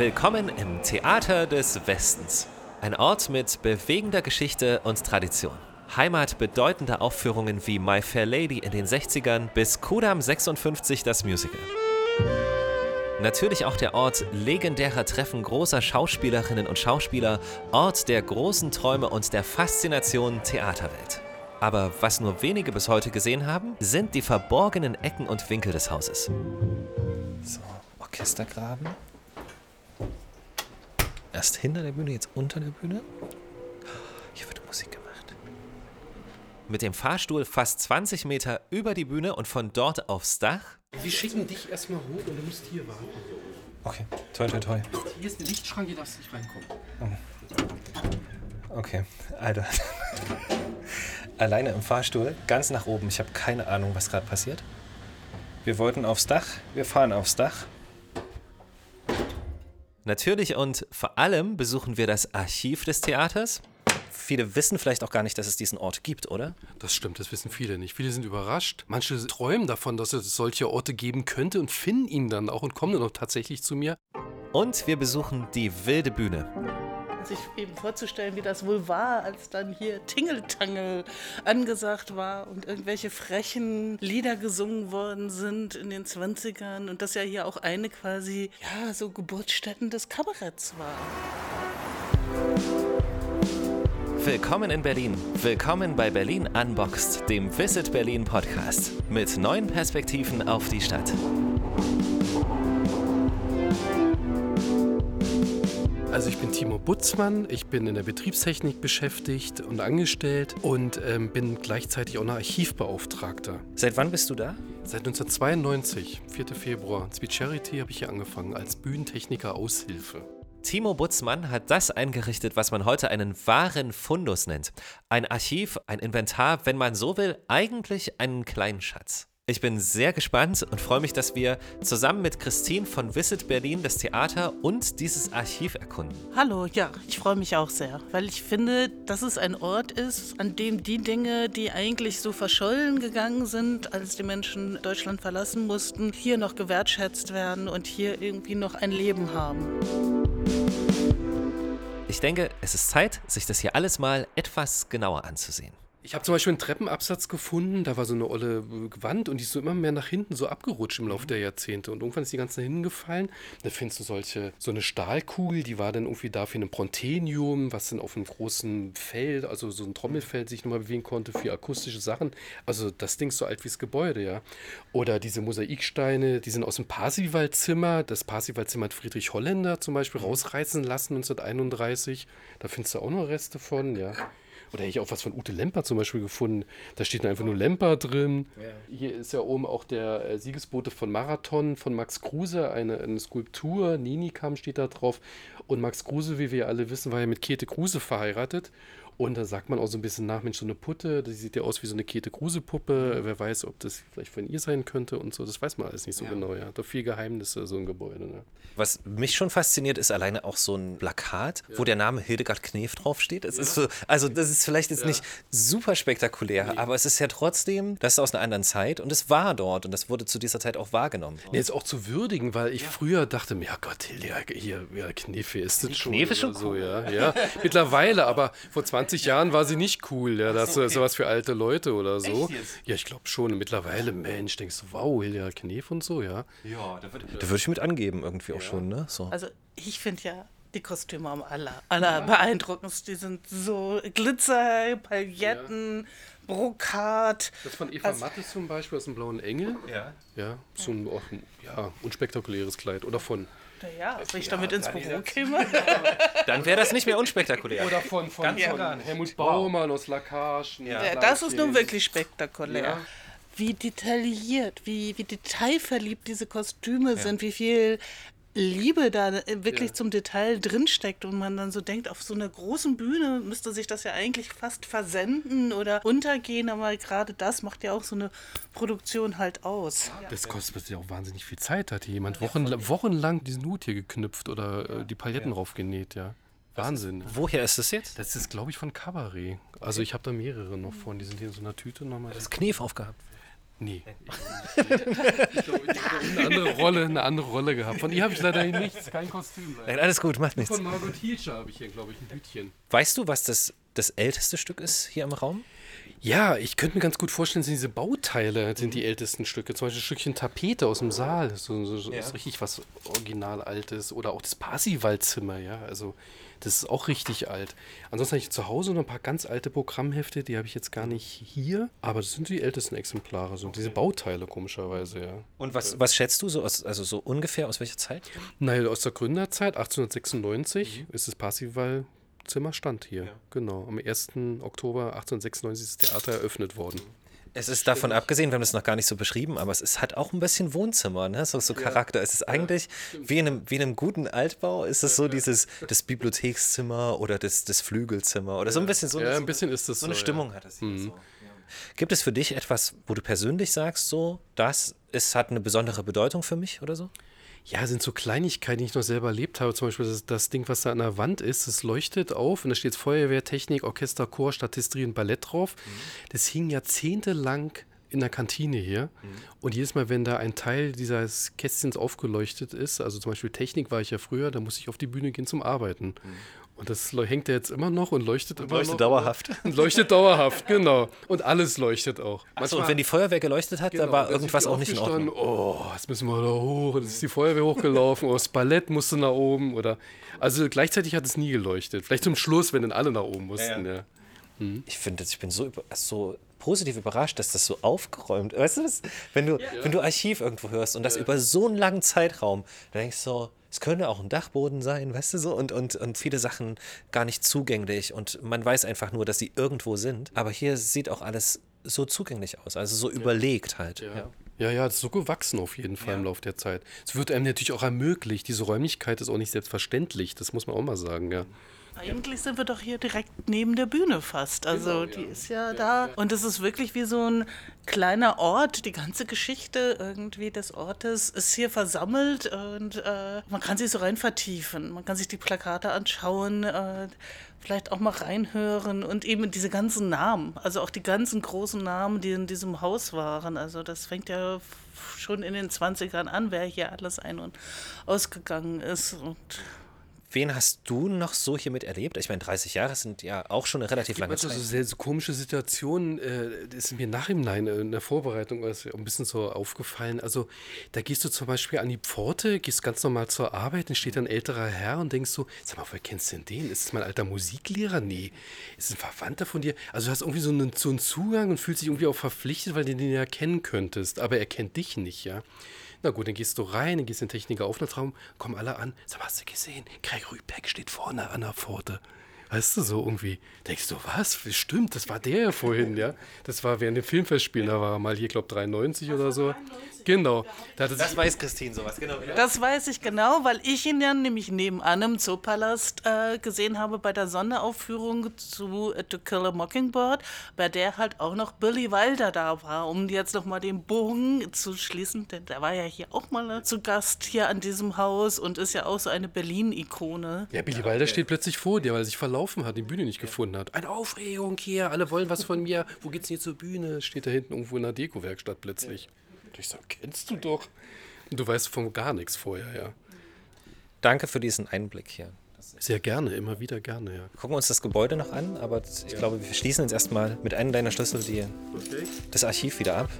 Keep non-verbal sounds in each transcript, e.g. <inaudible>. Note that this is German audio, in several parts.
Willkommen im Theater des Westens. Ein Ort mit bewegender Geschichte und Tradition. Heimat bedeutender Aufführungen wie My Fair Lady in den 60ern bis Kudam 56 das Musical. Natürlich auch der Ort legendärer Treffen großer Schauspielerinnen und Schauspieler, Ort der großen Träume und der Faszination Theaterwelt. Aber was nur wenige bis heute gesehen haben, sind die verborgenen Ecken und Winkel des Hauses. So, Orchestergraben. Erst hinter der Bühne, jetzt unter der Bühne. Hier wird Musik gemacht. Mit dem Fahrstuhl fast 20 Meter über die Bühne und von dort aufs Dach. Wir schicken dich erstmal hoch und du musst hier warten. Okay, toi, toi, toi. Hier ist der Lichtschrank, hier darfst du nicht reinkommen. Okay, Alter. <laughs> Alleine im Fahrstuhl, ganz nach oben. Ich habe keine Ahnung, was gerade passiert. Wir wollten aufs Dach, wir fahren aufs Dach. Natürlich und vor allem besuchen wir das Archiv des Theaters. Viele wissen vielleicht auch gar nicht, dass es diesen Ort gibt, oder? Das stimmt, das wissen viele nicht. Viele sind überrascht. Manche träumen davon, dass es solche Orte geben könnte und finden ihn dann auch und kommen dann auch tatsächlich zu mir. Und wir besuchen die wilde Bühne. Sich eben vorzustellen, wie das wohl war, als dann hier Tingeltangel angesagt war und irgendwelche frechen Lieder gesungen worden sind in den 20ern und das ja hier auch eine quasi, ja, so Geburtsstätten des Kabaretts war. Willkommen in Berlin. Willkommen bei Berlin Unboxed, dem Visit Berlin Podcast. Mit neuen Perspektiven auf die Stadt. Also ich bin Timo Butzmann, ich bin in der Betriebstechnik beschäftigt und angestellt und ähm, bin gleichzeitig auch noch Archivbeauftragter. Seit wann bist du da? Seit 1992, 4. Februar, Sweet Charity, habe ich hier angefangen als Bühnentechniker Aushilfe. Timo Butzmann hat das eingerichtet, was man heute einen wahren Fundus nennt. Ein Archiv, ein Inventar, wenn man so will, eigentlich einen kleinen Schatz. Ich bin sehr gespannt und freue mich, dass wir zusammen mit Christine von Visit Berlin das Theater und dieses Archiv erkunden. Hallo, ja, ich freue mich auch sehr, weil ich finde, dass es ein Ort ist, an dem die Dinge, die eigentlich so verschollen gegangen sind, als die Menschen Deutschland verlassen mussten, hier noch gewertschätzt werden und hier irgendwie noch ein Leben haben. Ich denke, es ist Zeit, sich das hier alles mal etwas genauer anzusehen. Ich habe zum Beispiel einen Treppenabsatz gefunden, da war so eine olle Wand und die ist so immer mehr nach hinten so abgerutscht im Laufe der Jahrzehnte. Und irgendwann ist die ganz nach hinten gefallen. Da findest du solche, so eine Stahlkugel, die war dann irgendwie da für ein Prontenium, was dann auf einem großen Feld, also so ein Trommelfeld sich nochmal bewegen konnte für akustische Sachen. Also das Ding ist so alt wie das Gebäude, ja. Oder diese Mosaiksteine, die sind aus dem Parsivalzimmer. Das Parsivalzimmer hat Friedrich Holländer zum Beispiel rausreißen lassen 1931. Da findest du auch noch Reste von, ja. Oder hätte ich auch was von Ute Lemper zum Beispiel gefunden. Da steht einfach nur Lemper drin. Hier ist ja oben auch der äh, Siegesbote von Marathon von Max Kruse, eine, eine Skulptur. Ninikam steht da drauf. Und Max Kruse, wie wir alle wissen, war ja mit Käthe Kruse verheiratet. Und da sagt man auch so ein bisschen nach, Mensch, so eine Putte, die sieht ja aus wie so eine Käthe Kruse-Puppe. Wer weiß, ob das vielleicht von ihr sein könnte und so. Das weiß man alles nicht so genau, ja. Da viel Geheimnisse, so ein Gebäude. Ne? Was mich schon fasziniert, ist alleine auch so ein Plakat, wo der Name Hildegard Knef draufsteht. Es ist so, also das ist vielleicht jetzt nicht super spektakulär, aber es ist ja trotzdem, das ist aus einer anderen Zeit und es war dort und das wurde zu dieser Zeit auch wahrgenommen. Nee, jetzt auch zu würdigen, weil ich früher dachte, mir, ja Gott, Hildegard, hier, ja, Knefe ist das schon. Knef ist schon so, ja. ja. Mittlerweile, aber vor <laughs> 20 Jahren war sie nicht cool. Ja, das ist sowas für alte Leute oder so. Ja, ich glaube schon. Mittlerweile, Mensch, denkst du, wow, Hildegard Knef und so, ja. Da würde ich mit angeben, irgendwie auch schon, ne? So. Also ich finde ja die Kostüme am aller, aller beeindruckendsten. Die sind so Glitzer, Pailletten, Brokat. Das von Eva Also- Mattes zum Beispiel aus dem Blauen Engel. Ja. Ja, so ein auch ein, ja, unspektakuläres Kleid. Oder von, Naja, wenn ich damit ins Büro käme. <laughs> Dann wäre das nicht mehr unspektakulär. oder von, von, Ganz von nicht. Helmut Baumann aus Lacage. Ja, das ist nun wirklich spektakulär. Ja. Wie detailliert, wie, wie detailverliebt diese Kostüme sind, wie viel Liebe da äh, wirklich Ja. zum Detail drinsteckt und man dann so denkt, auf so einer großen Bühne müsste sich das ja eigentlich fast versenden oder untergehen, aber gerade das macht ja auch so eine Produktion halt aus. Das kostet ja auch wahnsinnig viel Zeit. Hat hier jemand Wochen, wochenlang diesen Hut hier geknüpft oder äh, die Pailletten raufgenäht, ja. Wahnsinn. Woher ist das jetzt? Das ist, glaube ich, von Cabaret. Also ich habe da mehrere noch von. Die sind hier in so einer Tüte nochmal. Das Knef aufgehabt. Nee. <laughs> Ich glaube, ich habe eine andere Rolle, eine andere Rolle gehabt. Von ihr habe ich leider nichts, kein Kostüm. Nein, alles gut, macht nichts. Von Margot Hilscher habe ich hier, glaube ich, ein Hütchen. Weißt du, was das, das älteste Stück ist hier im Raum? Ja, ich könnte mir ganz gut vorstellen, sind diese Bauteile sind die ältesten Stücke. Zum Beispiel ein Stückchen Tapete aus dem Saal. So, so, so Ja. ist richtig was original altes. Oder auch das Parsivalzimmer, ja. Also das ist auch richtig alt. Ansonsten habe ich zu Hause noch ein paar ganz alte Programmhefte, die habe ich jetzt gar nicht hier. Aber das sind die ältesten Exemplare, so diese Bauteile komischerweise, ja. Und was, was schätzt du so, aus, also so ungefähr aus welcher Zeit? Naja, aus der Gründerzeit, 1896, ist das Parsival-Zimmer stand hier. Genau. Am 1. Oktober 1896 ist das Theater eröffnet worden. Es ist davon abgesehen, wir haben das noch gar nicht so beschrieben, aber es ist, hat auch ein bisschen Wohnzimmer, ne? so, so Charakter. Es ist eigentlich wie in, einem, wie in einem guten Altbau, ist es so dieses das Bibliothekszimmer oder das, das Flügelzimmer oder so ein bisschen so, Ja, eine, ein bisschen ist das so eine so, ja. Stimmung hat es hier. So. Ja. Gibt es für dich etwas, wo du persönlich sagst, so, das ist, hat eine besondere Bedeutung für mich oder so? Ja, sind so Kleinigkeiten, die ich noch selber erlebt habe. Zum Beispiel das, das Ding, was da an der Wand ist, das leuchtet auf und da steht Feuerwehr, Technik, Orchester, Chor, Statisterie und Ballett drauf. Das hing jahrzehntelang in der Kantine hier. Und jedes Mal, wenn da ein Teil dieses Kästchens aufgeleuchtet ist, also zum Beispiel Technik war ich ja früher, da musste ich auf die Bühne gehen zum Arbeiten. Und das hängt ja jetzt immer noch und leuchtet immer leuchtet noch. dauerhaft. <laughs> Und leuchtet dauerhaft, genau. Und alles leuchtet auch. Achso, und wenn die Feuerwehr geleuchtet hat, Genau, war sind irgendwas auch nicht in Ordnung. Oh, jetzt müssen wir da hoch. Jetzt ist die Feuerwehr hochgelaufen. Oder das Ballett musste nach oben. Oder also gleichzeitig hat es nie geleuchtet. Vielleicht zum Schluss, wenn dann alle nach oben mussten. Ja, Ich finde, ich bin so, über, so positiv überrascht, dass das so aufgeräumt Weißt du, das, wenn, du, wenn du Archiv irgendwo hörst und das über so einen langen Zeitraum, dann denkst du so, es könnte auch ein Dachboden sein, weißt du so, und, und, und viele Sachen gar nicht zugänglich und man weiß einfach nur, dass sie irgendwo sind. Aber hier sieht auch alles so zugänglich aus, also so überlegt halt. Ja. ja, ja, das ist so gewachsen auf jeden Fall im Laufe der Zeit. Es wird einem natürlich auch ermöglicht. Diese Räumlichkeit ist auch nicht selbstverständlich. Das muss man auch mal sagen, ja. Eigentlich sind wir doch hier direkt neben der Bühne fast. Also die ist ja da. Und es ist wirklich wie so ein kleiner Ort. Die ganze Geschichte irgendwie des Ortes ist hier versammelt und äh, man kann sich so rein vertiefen. Man kann sich die Plakate anschauen, äh, vielleicht auch mal reinhören und eben diese ganzen Namen. Also auch die ganzen großen Namen, die in diesem Haus waren. Also das fängt ja schon in den 20ern an, wer hier alles ein- und ausgegangen ist. Und Wen hast du noch so hier miterlebt? Ich meine, 30 Jahre sind ja auch schon eine relativ lange Manchmal Zeit. so, sehr, so komische Situationen, äh, das ist mir nachhinein äh, in der Vorbereitung ist ein bisschen so aufgefallen. Also da gehst du zum Beispiel an die Pforte, gehst ganz normal zur Arbeit, dann steht da ein älterer Herr und denkst so, sag mal, woher kennst du denn den? Ist das mein alter Musiklehrer? Nee. Ist es ein Verwandter von dir? Also du hast irgendwie so einen, so einen Zugang und fühlst dich irgendwie auch verpflichtet, weil du den ja kennen könntest, aber er kennt dich nicht, ja. Na gut, dann gehst du rein, dann gehst in den Techniker-Aufenthaltsraum, kommen alle an. Sag hast du gesehen? Craig Rübeck steht vorne an der Pforte. Weißt du, so irgendwie. Denkst du, was? Stimmt, das war der ja vorhin, ja? Das war während dem Filmfestspielen, da war er mal hier, glaube 93 oder so. Genau. Da hatte sich, weiß Christine sowas, genau. Das weiß ich genau, weil ich ihn dann nämlich nebenan im Zoopalast äh, gesehen habe bei der Sonderaufführung zu äh, To Kill a Mockingbird, bei der halt auch noch Billy Wilder da war, um jetzt nochmal den Bogen zu schließen, denn der war ja hier auch mal zu Gast hier an diesem Haus und ist ja auch so eine Berlin-Ikone. ja, Billy Wilder steht plötzlich vor dir, weil er sich verlaufen hat, die Bühne nicht gefunden hat. Eine Aufregung hier, alle wollen was von mir. Wo geht's denn hier zur Bühne? Steht da hinten irgendwo in der Deko-Werkstatt plötzlich. Und ich sag, kennst du doch. Und du weißt von gar nichts vorher, ja. Danke für diesen Einblick hier. Sehr gerne, immer wieder gerne, ja. Wir gucken uns das Gebäude noch an, aber ich glaube, wir schließen jetzt erstmal mit einem deiner Schlüssel die, das Archiv wieder ab.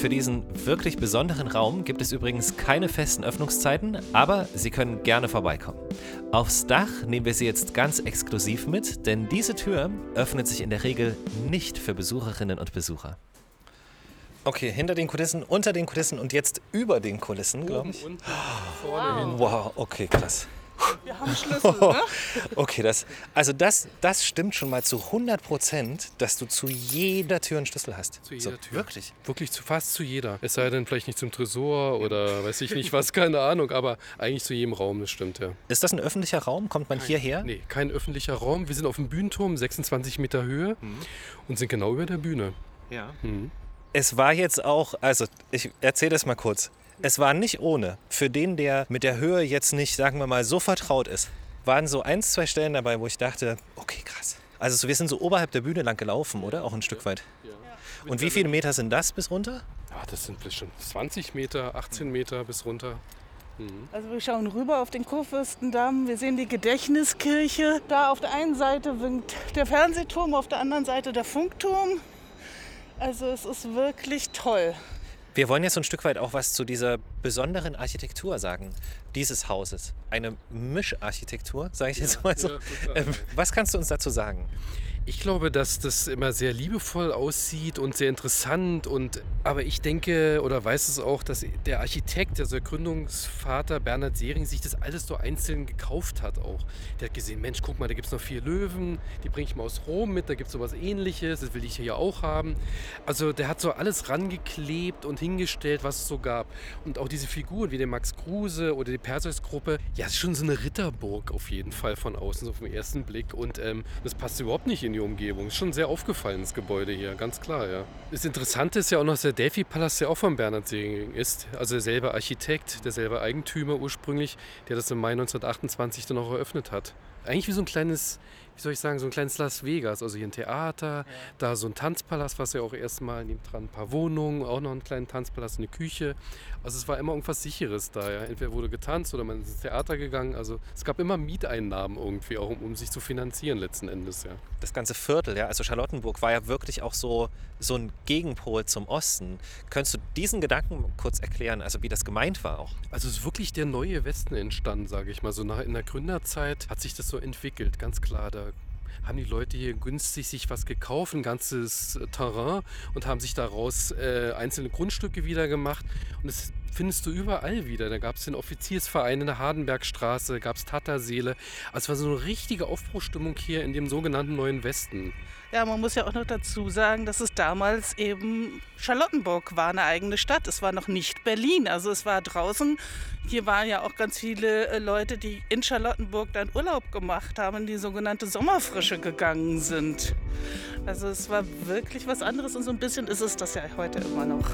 Für diesen wirklich besonderen Raum gibt es übrigens keine festen Öffnungszeiten, aber Sie können gerne vorbeikommen. Aufs Dach nehmen wir Sie jetzt ganz exklusiv mit, denn diese Tür öffnet sich in der Regel nicht für Besucherinnen und Besucher. Okay, hinter den Kulissen, unter den Kulissen und jetzt über den Kulissen, glaube ich. Wow, okay, krass. Wir haben Schlüssel, ne? <laughs> Okay, das, also das, das stimmt schon mal zu 100 Prozent, dass du zu jeder Tür einen Schlüssel hast. Zu jeder so, Tür. Wirklich? Wirklich zu fast zu jeder. Es sei denn, vielleicht nicht zum Tresor oder weiß ich nicht was, <laughs> keine Ahnung, aber eigentlich zu jedem Raum, das stimmt, ja. Ist das ein öffentlicher Raum? Kommt man hierher? Nee, kein öffentlicher Raum. Wir sind auf dem Bühnenturm, 26 Meter Höhe und sind genau über der Bühne. Ja. Es war jetzt auch, also ich erzähle das mal kurz. Es war nicht ohne. Für den, der mit der Höhe jetzt nicht, sagen wir mal, so vertraut ist, waren so ein, zwei Stellen dabei, wo ich dachte, okay, krass. Also so, wir sind so oberhalb der Bühne lang gelaufen, oder? Auch ein Stück weit. Und wie viele Meter sind das bis runter? Ja, das sind bestimmt 20 Meter, 18 Meter bis runter. Also wir schauen rüber auf den Kurfürstendamm, wir sehen die Gedächtniskirche. Da auf der einen Seite winkt der Fernsehturm, auf der anderen Seite der Funkturm. Also es ist wirklich toll. Wir wollen jetzt so ein Stück weit auch was zu dieser besonderen Architektur sagen, dieses Hauses. Eine Mischarchitektur, sage ich jetzt mal so. ja. Ähm, was kannst du uns dazu sagen? Ich glaube, dass das immer sehr liebevoll aussieht und sehr interessant. Und, aber ich denke oder weiß es auch, dass der Architekt, also der Gründungsvater Bernhard Sering, sich das alles so einzeln gekauft hat auch. Der hat gesehen, Mensch, guck mal, da gibt es noch vier Löwen, die bringe ich mal aus Rom mit, da gibt es sowas ähnliches, das will ich hier auch haben. Also der hat so alles rangeklebt und hingestellt, was es so gab. Und auch diese Figuren wie der Max Kruse oder die Perseus-Gruppe, ja, es ist schon so eine Ritterburg auf jeden Fall von außen, so den ersten Blick. Und ähm, das passt überhaupt nicht in die Umgebung. Ist schon sehr aufgefallen, das Gebäude hier, ganz klar, ja. Das Interessante ist ja auch noch, dass der Delphi-Palast, der auch von Bernhard Sering ist. Also derselbe Architekt, derselbe Eigentümer ursprünglich, der das im Mai 1928 dann auch eröffnet hat. Eigentlich wie so ein kleines, wie soll ich sagen, so ein kleines Las Vegas. Also hier ein Theater, da so ein Tanzpalast, was ja auch erstmal neben dran ein paar Wohnungen, auch noch einen kleinen Tanzpalast, eine Küche. Also es war immer irgendwas Sicheres da. Ja. Entweder wurde getanzt oder man ist ins Theater gegangen. Also es gab immer Mieteinnahmen irgendwie, auch um, um sich zu finanzieren letzten Endes. Ja. Das ganze Viertel, ja, also Charlottenburg war ja wirklich auch so, so ein Gegenpol zum Osten. Könntest du diesen Gedanken kurz erklären, also wie das gemeint war auch? Also es ist wirklich der neue Westen entstanden, sage ich mal. So nach, in der Gründerzeit hat sich das so entwickelt, ganz klar. Da haben die Leute hier günstig sich was gekauft, ein ganzes äh, Terrain und haben sich daraus äh, einzelne Grundstücke wieder gemacht. Und das findest du überall wieder. Da gab es den Offiziersverein in der Hardenbergstraße, gab es Tatterseele. Also es war so eine richtige Aufbruchstimmung hier in dem sogenannten Neuen Westen. Ja, man muss ja auch noch dazu sagen, dass es damals eben Charlottenburg war, eine eigene Stadt. Es war noch nicht Berlin. Also es war draußen. Hier waren ja auch ganz viele äh, Leute, die in Charlottenburg dann Urlaub gemacht haben, die sogenannte Sommerfrische gegangen sind. Also es war wirklich was anderes und so ein bisschen ist es das ja heute immer noch.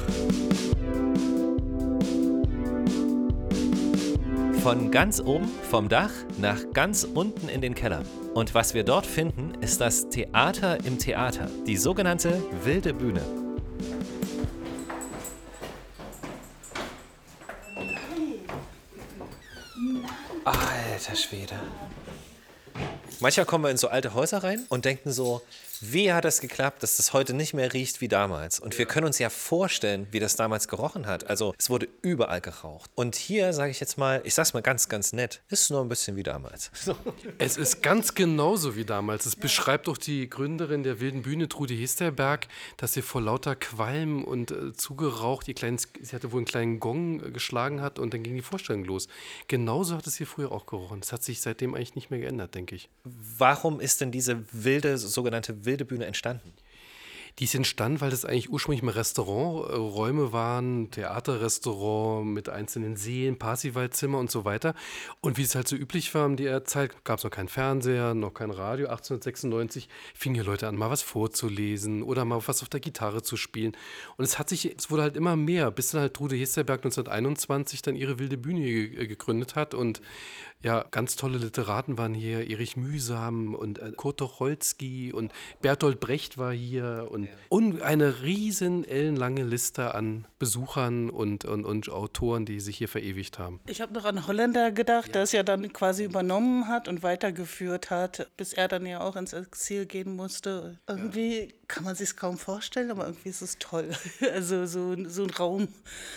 Von ganz oben vom Dach nach ganz unten in den Keller. Und was wir dort finden, ist das Theater im Theater, die sogenannte wilde Bühne. Alter Schwede. Manchmal kommen wir in so alte Häuser rein und denken so, wie hat das geklappt, dass das heute nicht mehr riecht wie damals? Und wir können uns ja vorstellen, wie das damals gerochen hat. Also es wurde überall geraucht. Und hier sage ich jetzt mal, ich sag's mal ganz, ganz nett, ist nur ein bisschen wie damals. Es ist ganz genauso wie damals. Es beschreibt auch die Gründerin der Wilden Bühne, Trude Hesterberg, dass sie vor lauter Qualm und äh, zugeraucht, ihr kleines, sie hatte wohl einen kleinen Gong äh, geschlagen hat und dann ging die Vorstellung los. Genauso hat es hier früher auch gerochen. Es hat sich seitdem eigentlich nicht mehr geändert, denke ich. Warum ist denn diese wilde, sogenannte wilde Bühne entstanden? Die ist entstanden, weil das eigentlich ursprünglich mal Restauranträume waren, Theaterrestaurant mit einzelnen Seelen, Parsifalzimmer und so weiter. Und wie es halt so üblich war in der Zeit, gab es noch keinen Fernseher, noch kein Radio. 1896 fingen hier Leute an, mal was vorzulesen oder mal was auf der Gitarre zu spielen. Und es hat sich, es wurde halt immer mehr, bis dann halt Trude Hesterberg 1921 dann ihre wilde Bühne ge- gegründet hat und ja, ganz tolle Literaten waren hier, Erich Mühsam und äh, Kurt Tucholsky und Bertolt Brecht war hier und, und eine riesen ellenlange Liste an Besuchern und, und, und Autoren, die sich hier verewigt haben. Ich habe noch an Holländer gedacht, der es ja dann quasi übernommen hat und weitergeführt hat, bis er dann ja auch ins Exil gehen musste. Irgendwie kann man sich kaum vorstellen, aber irgendwie ist es toll. <laughs> Also so, so einen Raum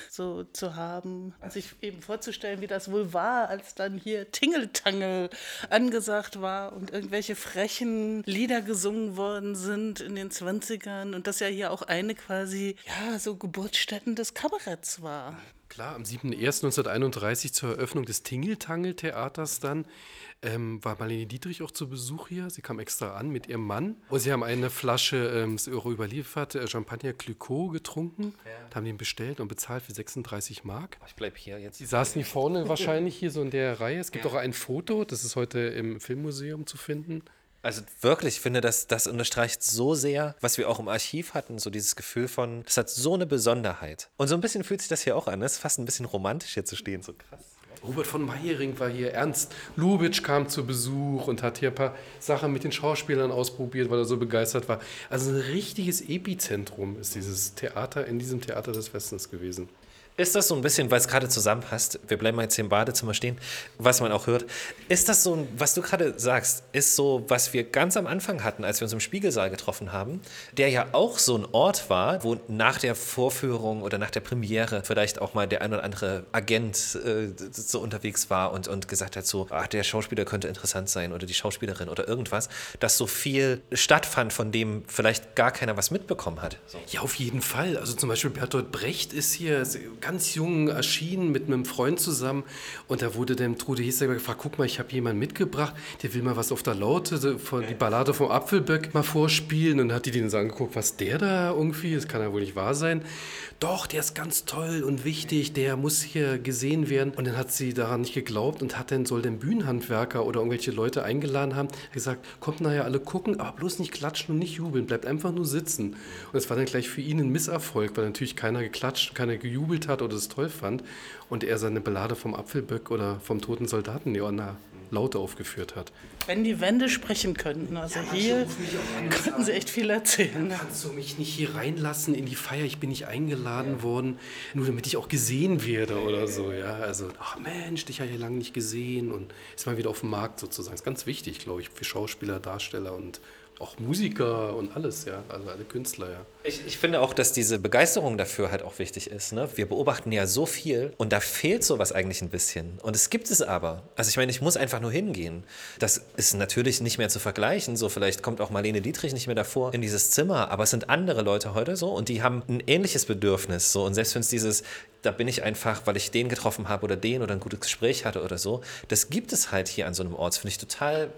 so zu haben, sich eben vorzustellen, wie das wohl war, als dann hier Tingeltangel angesagt war und irgendwelche frechen Lieder gesungen worden sind in den 20ern und das ja hier auch eine quasi, ja, so Geburtsstätten des Kabaretts war. Klar, am 7.1.1931 zur Eröffnung des Tingeltangel-Theaters dann ähm, war Marlene Dietrich auch zu Besuch hier. Sie kam extra an mit ihrem Mann. Und sie haben eine Flasche, ähm, ist Euro überliefert, äh, Champagner Clicquot getrunken. Da haben den bestellt und bezahlt für 36 Mark. Ich bleib hier jetzt. Die saßen hier vorne wahrscheinlich hier so in der Reihe. Es gibt auch ein Foto, das ist heute im Filmmuseum zu finden. Also wirklich, ich finde, das, das unterstreicht so sehr, was wir auch im Archiv hatten, so dieses Gefühl von, das hat so eine Besonderheit. Und so ein bisschen fühlt sich das hier auch an, das ist fast ein bisschen romantisch hier zu stehen, so krass. Robert von Meyering war hier, Ernst Lubitsch kam zu Besuch und hat hier ein paar Sachen mit den Schauspielern ausprobiert, weil er so begeistert war. Also ein richtiges Epizentrum ist dieses Theater in diesem Theater des Westens gewesen. Ist das so ein bisschen, weil es gerade zusammenpasst, wir bleiben mal jetzt hier im Badezimmer stehen, was man auch hört, ist das so, was du gerade sagst, ist so, was wir ganz am Anfang hatten, als wir uns im Spiegelsaal getroffen haben, der ja auch so ein Ort war, wo nach der Vorführung oder nach der Premiere vielleicht auch mal der ein oder andere Agent äh, so unterwegs war und, und gesagt hat so, ach, der Schauspieler könnte interessant sein oder die Schauspielerin oder irgendwas, dass so viel stattfand, von dem vielleicht gar keiner was mitbekommen hat. So. Ja, auf jeden Fall. Also zum Beispiel Bertolt Brecht ist hier ganz jung erschienen mit einem Freund zusammen und da wurde dem Trude Heseber gefragt, guck mal, ich habe jemanden mitgebracht, der will mal was auf der Laute, von, die Ballade vom Apfelböck mal vorspielen und dann hat die den so angeguckt, was der da irgendwie, das kann ja wohl nicht wahr sein. Doch, der ist ganz toll und wichtig, der muss hier gesehen werden. Und dann hat sie daran nicht geglaubt und hat dann, soll den Bühnenhandwerker oder irgendwelche Leute eingeladen haben, gesagt, kommt nachher alle gucken, aber bloß nicht klatschen und nicht jubeln, bleibt einfach nur sitzen. Und es war dann gleich für ihn ein Misserfolg, weil natürlich keiner geklatscht, keiner gejubelt hat oder es toll fand und er seine Ballade vom Apfelböck oder vom toten Soldaten Leona Laute aufgeführt hat. Wenn die Wände sprechen könnten, also hier könnten sie echt viel erzählen. Kannst du mich nicht hier reinlassen in die Feier? Ich bin nicht eingeladen worden, nur damit ich auch gesehen werde oder so. Ja, also, ach Mensch, dich habe ich ja lange nicht gesehen und ist mal wieder auf dem Markt sozusagen. Das ist ganz wichtig, glaube ich, für Schauspieler, Darsteller und auch Musiker und alles, ja, also alle Künstler, ja. Ich, ich finde auch, dass diese Begeisterung dafür halt auch wichtig ist. Ne? Wir beobachten ja so viel und da fehlt sowas eigentlich ein bisschen. Und es gibt es aber. Also ich meine, ich muss einfach nur hingehen. Das ist natürlich nicht mehr zu vergleichen. So vielleicht kommt auch Marlene Dietrich nicht mehr davor in dieses Zimmer, aber es sind andere Leute heute so und die haben ein ähnliches Bedürfnis. So und selbst wenn es dieses da bin ich einfach, weil ich den getroffen habe oder den oder ein gutes Gespräch hatte oder so. Das gibt es halt hier an so einem Ort. Das finde ich total,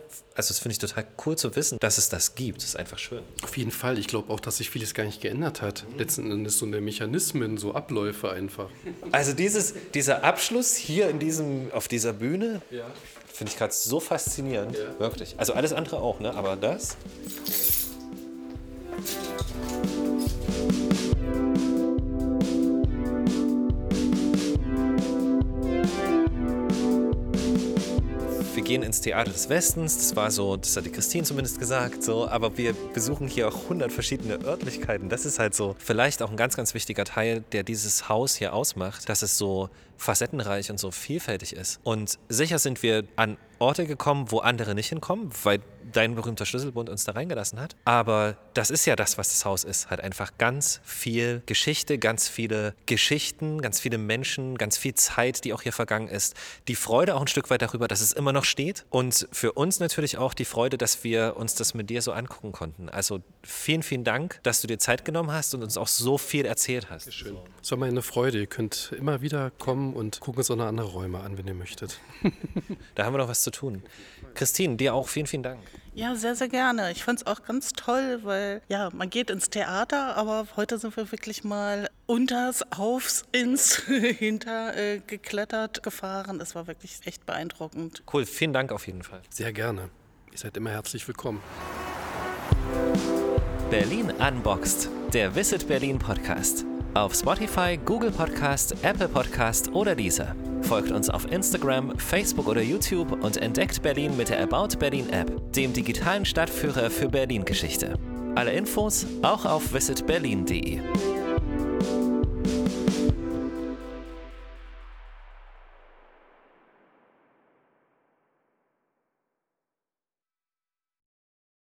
also das finde ich total cool zu wissen, dass es das gibt. Das ist einfach schön. Auf jeden Fall. Ich glaube auch, dass sich vieles gar nicht geändert hat. Letzten Endes so eine Mechanismen, so Abläufe einfach. Also dieses, dieser Abschluss hier in diesem, auf dieser Bühne, Ja. finde ich gerade so faszinierend. Ja. Wirklich. Also alles andere auch, ne? Aber das. Gehen ins Theater des Westens. Das war so, das hat die Christine zumindest gesagt, so. Aber wir besuchen hier auch 100 verschiedene Örtlichkeiten. Das ist halt so vielleicht auch ein ganz, ganz wichtiger Teil, der dieses Haus hier ausmacht, dass es so facettenreich und so vielfältig ist. Und sicher sind wir an Orte gekommen, wo andere nicht hinkommen, weil dein berühmter Schlüsselbund uns da reingelassen hat. Aber das ist ja das, was das Haus ist. Halt einfach ganz viel Geschichte, ganz viele Geschichten, ganz viele Menschen, ganz viel Zeit, die auch hier vergangen ist. Die Freude auch ein Stück weit darüber, dass es immer noch steht. Und für uns natürlich auch die Freude, dass wir uns das mit dir so angucken konnten. Also vielen, vielen Dank, dass du dir Zeit genommen hast und uns auch so viel erzählt hast. Schön. Es war mir eine Freude. Ihr könnt immer wieder kommen und gucken uns auch noch andere Räume an, wenn ihr möchtet. <laughs> Da haben wir noch was zu tun. Christine, dir auch vielen, vielen Dank. Ja, sehr, sehr gerne. Ich fand es auch ganz toll, weil ja, man geht ins Theater, aber heute sind wir wirklich mal unters, aufs, ins, <laughs> hinter äh, geklettert, gefahren. Es war wirklich echt beeindruckend. Cool, vielen Dank auf jeden Fall. Sehr gerne. Ihr seid immer herzlich willkommen. Berlin Unboxed, der Visit Berlin Podcast. Auf Spotify, Google Podcast, Apple Podcast oder dieser. Folgt uns auf Instagram, Facebook oder YouTube und entdeckt Berlin mit der About Berlin App, dem digitalen Stadtführer für Berlin-Geschichte. Alle Infos auch auf visitberlin.de.